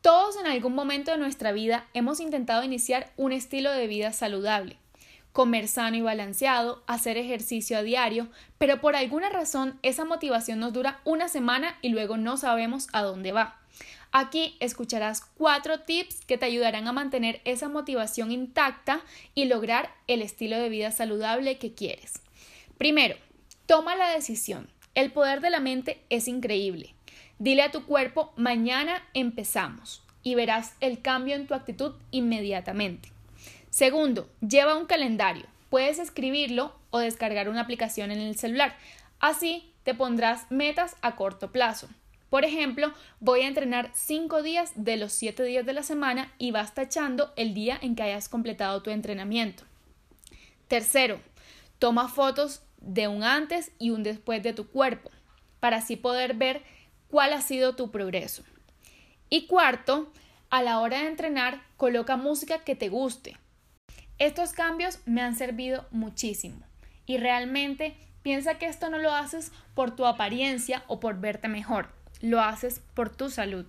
Todos en algún momento de nuestra vida hemos intentado iniciar un estilo de vida saludable, comer sano y balanceado, hacer ejercicio a diario, pero por alguna razón esa motivación nos dura una semana y luego no sabemos a dónde va. Aquí escucharás cuatro tips que te ayudarán a mantener esa motivación intacta y lograr el estilo de vida saludable que quieres. Primero, toma la decisión. El poder de la mente es increíble. Dile a tu cuerpo, mañana empezamos y verás el cambio en tu actitud inmediatamente. Segundo, lleva un calendario. Puedes escribirlo o descargar una aplicación en el celular. Así te pondrás metas a corto plazo. Por ejemplo, voy a entrenar 5 días de los 7 días de la semana y vas tachando el día en que hayas completado tu entrenamiento. Tercero, toma fotos de un antes y un después de tu cuerpo para así poder ver cuál ha sido tu progreso. Y cuarto, a la hora de entrenar, coloca música que te guste. Estos cambios me han servido muchísimo y realmente piensa que esto no lo haces por tu apariencia o por verte mejor, lo haces por tu salud.